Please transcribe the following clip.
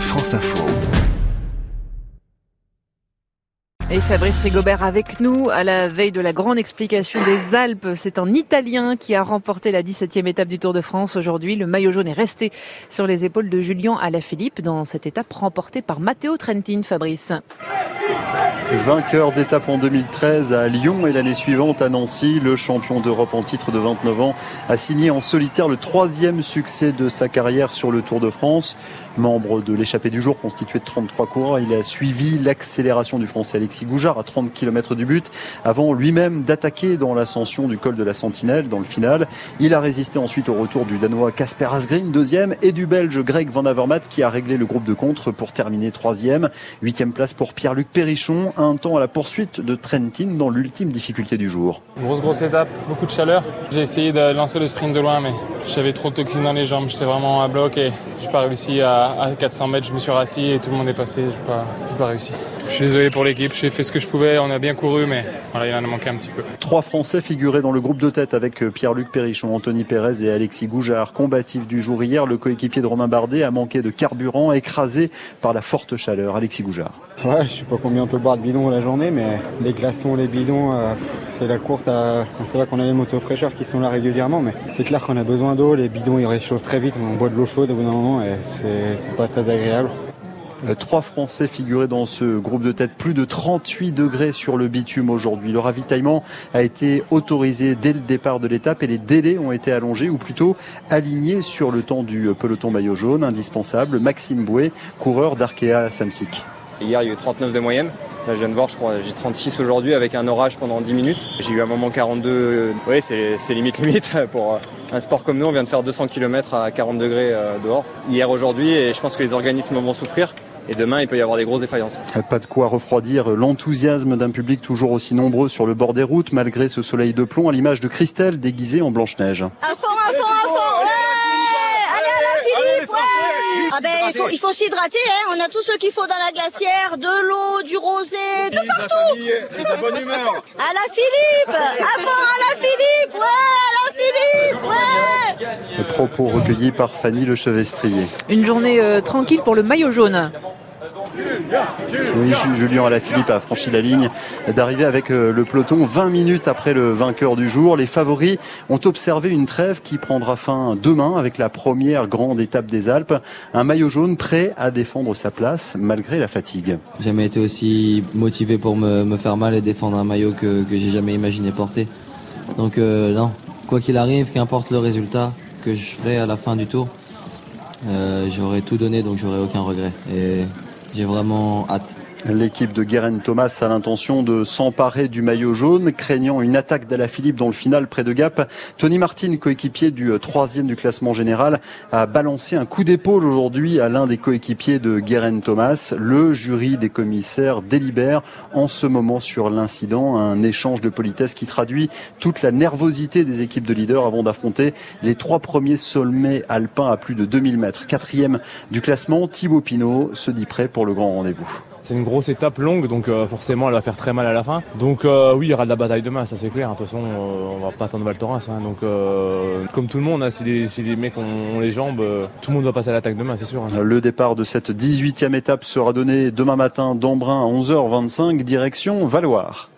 France Info. Et Fabrice Rigobert avec nous à la veille de la grande explication des Alpes. C'est un Italien qui a remporté la 17e étape du Tour de France aujourd'hui. Le maillot jaune est resté sur les épaules de Julien Alaphilippe dans cette étape remportée par Matteo Trentin, Fabrice. Vainqueur d'étape en 2013 à Lyon et l'année suivante à Nancy, le champion d'Europe en titre de 29 ans a signé en solitaire le troisième succès de sa carrière sur le Tour de France. Membre de l'échappée du jour constitué de 33 coureurs, il a suivi l'accélération du français Alexis Goujard à 30 km du but avant lui-même d'attaquer dans l'ascension du col de la Sentinelle dans le final. Il a résisté ensuite au retour du Danois Casper Asgreen, deuxième, et du Belge Greg Van Avermaet qui a réglé le groupe de contre pour terminer troisième. Huitième place pour Pierre-Luc Perrichon, un temps à la poursuite de Trentin dans l'ultime difficulté du jour. Grosse grosse étape, beaucoup de chaleur. J'ai essayé de lancer le sprint de loin mais j'avais trop de toxines dans les jambes, j'étais vraiment à bloc et je n'ai pas réussi à, 400 mètres, je me suis rassis et tout le monde est passé, je n'ai pas, pas réussi. Je suis désolé pour l'équipe, j'ai fait ce que je pouvais, on a bien couru mais voilà, il en a manqué un petit peu. Trois Français figuraient dans le groupe de tête avec Pierre-Luc Perrichon, Anthony Pérez et Alexis Goujard. Combatif du jour hier, le coéquipier de Romain Bardet a manqué de carburant, écrasé par la forte chaleur. Alexis Goujard. Ouais, je sais pas combien on peut de bidons la journée, mais les glaçons, les bidons, euh, c'est la course. À... C'est vrai qu'on a les motos fraîcheurs qui sont là régulièrement, mais c'est clair qu'on a besoin d'eau. Les bidons ils réchauffent très vite, on boit de l'eau chaude au bout d'un moment et c'est pas très agréable. Euh, trois Français figuraient dans ce groupe de tête. Plus de 38 degrés sur le bitume aujourd'hui. Le ravitaillement a été autorisé dès le départ de l'étape et les délais ont été allongés ou plutôt alignés sur le temps du peloton maillot jaune. Indispensable, Maxime Bouet, coureur d'Arkea Samsic. Hier, il y a eu 39 de moyenne. Là, je viens de voir, je crois, j'ai 36 aujourd'hui avec un orage pendant 10 minutes. J'ai eu un moment 42. Oui, c'est limite limite pour euh, un sport comme nous. On vient de faire 200 km à 40 degrés euh, dehors. Hier, aujourd'hui, et je pense que les organismes vont souffrir. Et demain, il peut y avoir des grosses défaillances. Pas de quoi refroidir l'enthousiasme d'un public toujours aussi nombreux sur le bord des routes, malgré ce soleil de plomb, à l'image de Christelle déguisée en Blanche-Neige. À fond, à fond, à fond, Allez, à la Philippe, ah ben, il faut, il faut s'hydrater, hein. on a tout ce qu'il faut dans la glacière, de l'eau, du rosé, de partout. C'est de bonne humeur. À la Philippe, avant à la Philippe, ouais, à la Philippe, ouais. Propos recueillis par Fanny Le Chevestrier. Une journée euh, tranquille pour le maillot jaune. Oui, Julien Alaphilippe a franchi la ligne d'arriver avec euh, le peloton 20 minutes après le vainqueur du jour. Les favoris ont observé une trêve qui prendra fin demain avec la première grande étape des Alpes. Un maillot jaune prêt à défendre sa place malgré la fatigue. J'ai jamais été aussi motivé pour me, faire mal et défendre un maillot que, j'ai jamais imaginé porter. Donc euh, non, quoi qu'il arrive, qu'importe le résultat que je ferai à la fin du tour, euh, j'aurai tout donné donc j'aurai aucun regret. Et j'ai vraiment hâte. L'équipe de Guérin Thomas a l'intention de s'emparer du maillot jaune, craignant une attaque Philippe dans le final près de Gap. Tony Martin, coéquipier du euh, troisième du classement général, a balancé un coup d'épaule aujourd'hui à l'un des coéquipiers de Guérin Thomas. Le jury des commissaires délibère en ce moment sur l'incident, un échange de politesse qui traduit toute la nervosité des équipes de leaders avant d'affronter les trois premiers sommets alpins à plus de 2000 mètres. Quatrième du classement, Thibaut Pinot se dit prêt pour le grand rendez-vous. C'est une grosse étape longue, donc euh, forcément elle va faire très mal à la fin. Donc euh, oui, il y aura de la bataille demain, ça c'est clair. De toute façon, euh, on va pas attendre Val. Hein. donc comme tout le monde, hein, si, les, mecs ont, les jambes, tout le monde va passer à l'attaque demain, c'est sûr. Hein. Le départ de cette 18e étape sera donné demain matin d'Embrun à 11h25, direction Valoir.